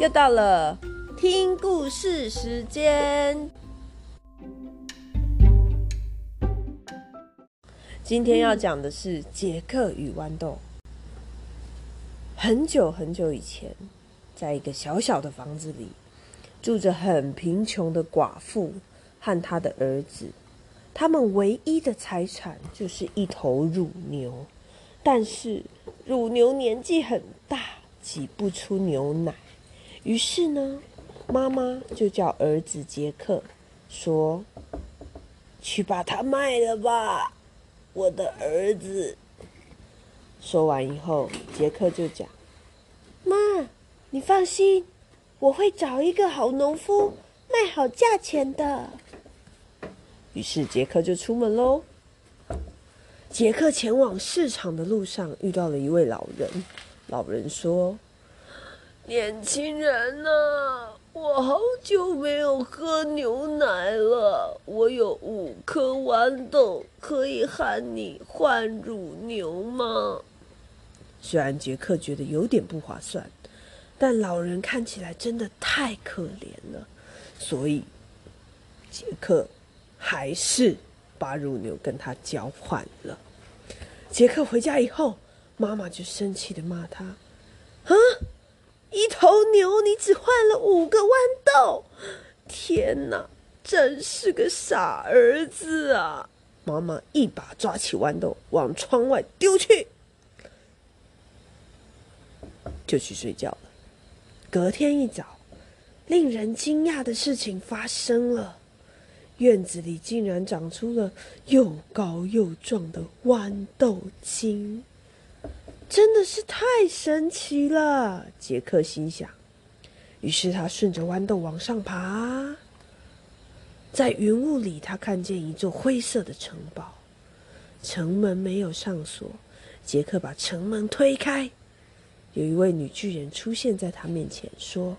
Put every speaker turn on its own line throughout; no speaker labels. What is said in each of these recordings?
又到了听故事时间。今天要讲的是杰克与豌豆。很久很久以前，在一个小小的房子里，住着很贫穷的寡妇和她的儿子。他们唯一的财产就是一头乳牛，但是乳牛年纪很大，挤不出牛奶。于是呢，妈妈就叫儿子杰克说：“去把它卖了吧，我的儿子。”说完以后，杰克就讲：“妈，你放心，我会找一个好农夫，卖好价钱的。”于是杰克就出门喽。杰克前往市场的路上遇到了一位老人。老人说：“年轻人呐，我好久没有喝牛奶了。我有五颗豌豆，可以和你换乳牛吗？”虽然杰克觉得有点不划算，但老人看起来真的太可怜了，所以杰克。还是把乳牛跟他交换了。杰克回家以后，妈妈就生气的骂他：“啊，一头牛你只换了五个豌豆！天哪，真是个傻儿子啊！”妈妈一把抓起豌豆往窗外丢去，就去睡觉了。隔天一早，令人惊讶的事情发生了。院子里竟然长出了又高又壮的豌豆茎，真的是太神奇了！杰克心想。于是他顺着豌豆往上爬，在云雾里，他看见一座灰色的城堡，城门没有上锁。杰克把城门推开，有一位女巨人出现在他面前，说：“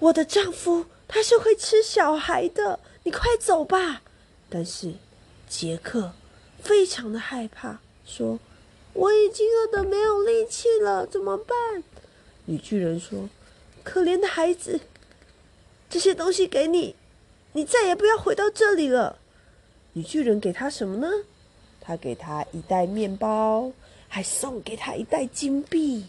我的丈夫他是会吃小孩的。”你快走吧！但是杰克非常的害怕，说：“我已经饿得没有力气了，怎么办？”女巨人说：“可怜的孩子，这些东西给你，你再也不要回到这里了。”女巨人给他什么呢？他给他一袋面包，还送给他一袋金币。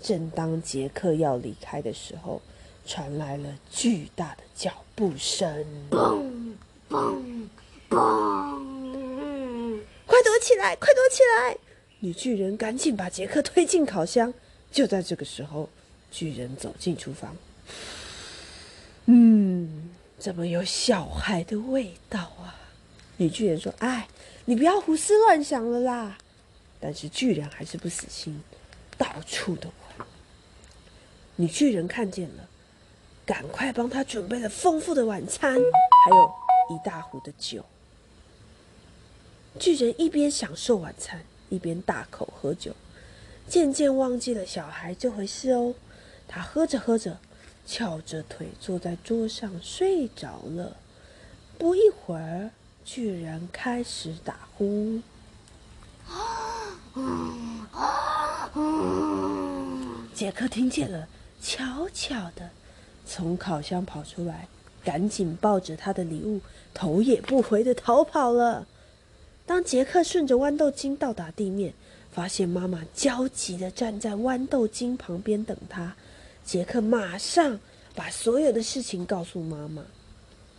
正当杰克要离开的时候，传来了巨大的脚步声，嘣嘣嘣！快躲起来，快躲起来！女巨人赶紧把杰克推进烤箱。就在这个时候，巨人走进厨房，嗯，怎么有小孩的味道啊？女巨人说：“哎，你不要胡思乱想了啦！”但是巨人还是不死心，到处的闻。女巨人看见了。赶快帮他准备了丰富的晚餐，还有一大壶的酒。巨人一边享受晚餐，一边大口喝酒，渐渐忘记了小孩这回事哦。他喝着喝着，翘着腿坐在桌上睡着了。不一会儿，居然开始打呼。杰克听见了，悄悄的。从烤箱跑出来，赶紧抱着他的礼物，头也不回的逃跑了。当杰克顺着豌豆茎到达地面，发现妈妈焦急的站在豌豆茎旁边等他。杰克马上把所有的事情告诉妈妈，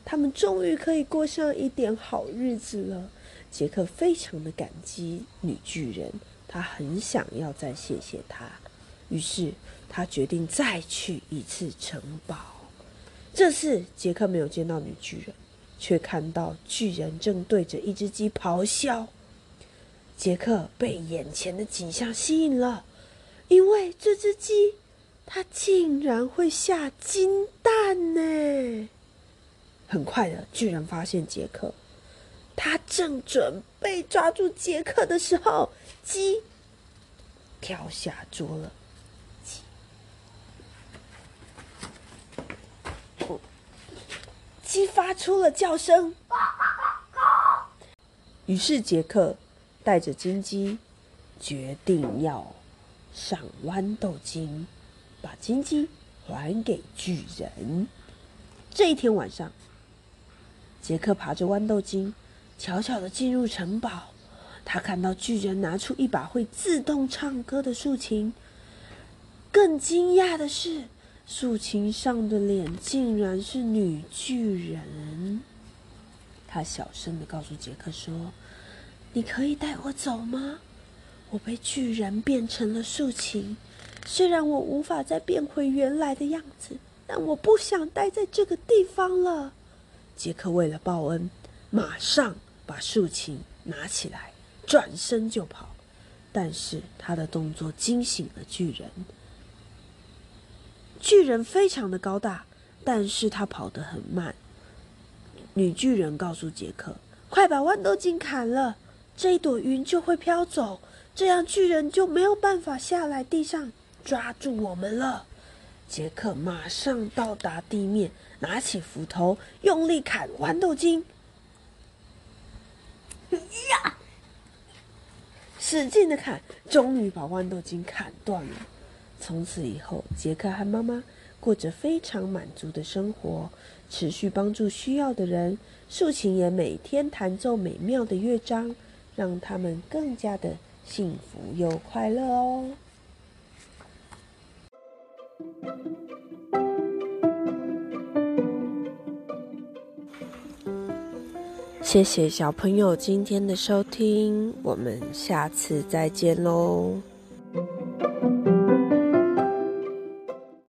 他们终于可以过上一点好日子了。杰克非常的感激女巨人，他很想要再谢谢她。于是他决定再去一次城堡。这次杰克没有见到女巨人，却看到巨人正对着一只鸡咆哮。杰克被眼前的景象吸引了，因为这只鸡它竟然会下金蛋呢！很快的，巨人发现杰克，他正准备抓住杰克的时候，鸡跳下桌了。鸡发出了叫声，于是杰克带着金鸡，决定要上豌豆精，把金鸡还给巨人。这一天晚上，杰克爬着豌豆精，悄悄的进入城堡。他看到巨人拿出一把会自动唱歌的竖琴。更惊讶的是，竖琴上的脸竟然是女巨人。他小声的告诉杰克说：“你可以带我走吗？我被巨人变成了竖琴，虽然我无法再变回原来的样子，但我不想待在这个地方了。”杰克为了报恩，马上把竖琴拿起来，转身就跑。但是他的动作惊醒了巨人。巨人非常的高大，但是他跑得很慢。女巨人告诉杰克：“快把豌豆茎砍了，这一朵云就会飘走，这样巨人就没有办法下来地上抓住我们了。”杰克马上到达地面，拿起斧头，用力砍豌豆茎，呀，使劲的砍，终于把豌豆茎砍断了。从此以后，杰克和妈妈过着非常满足的生活，持续帮助需要的人。竖琴也每天弹奏美妙的乐章，让他们更加的幸福又快乐哦。谢谢小朋友今天的收听，我们下次再见喽。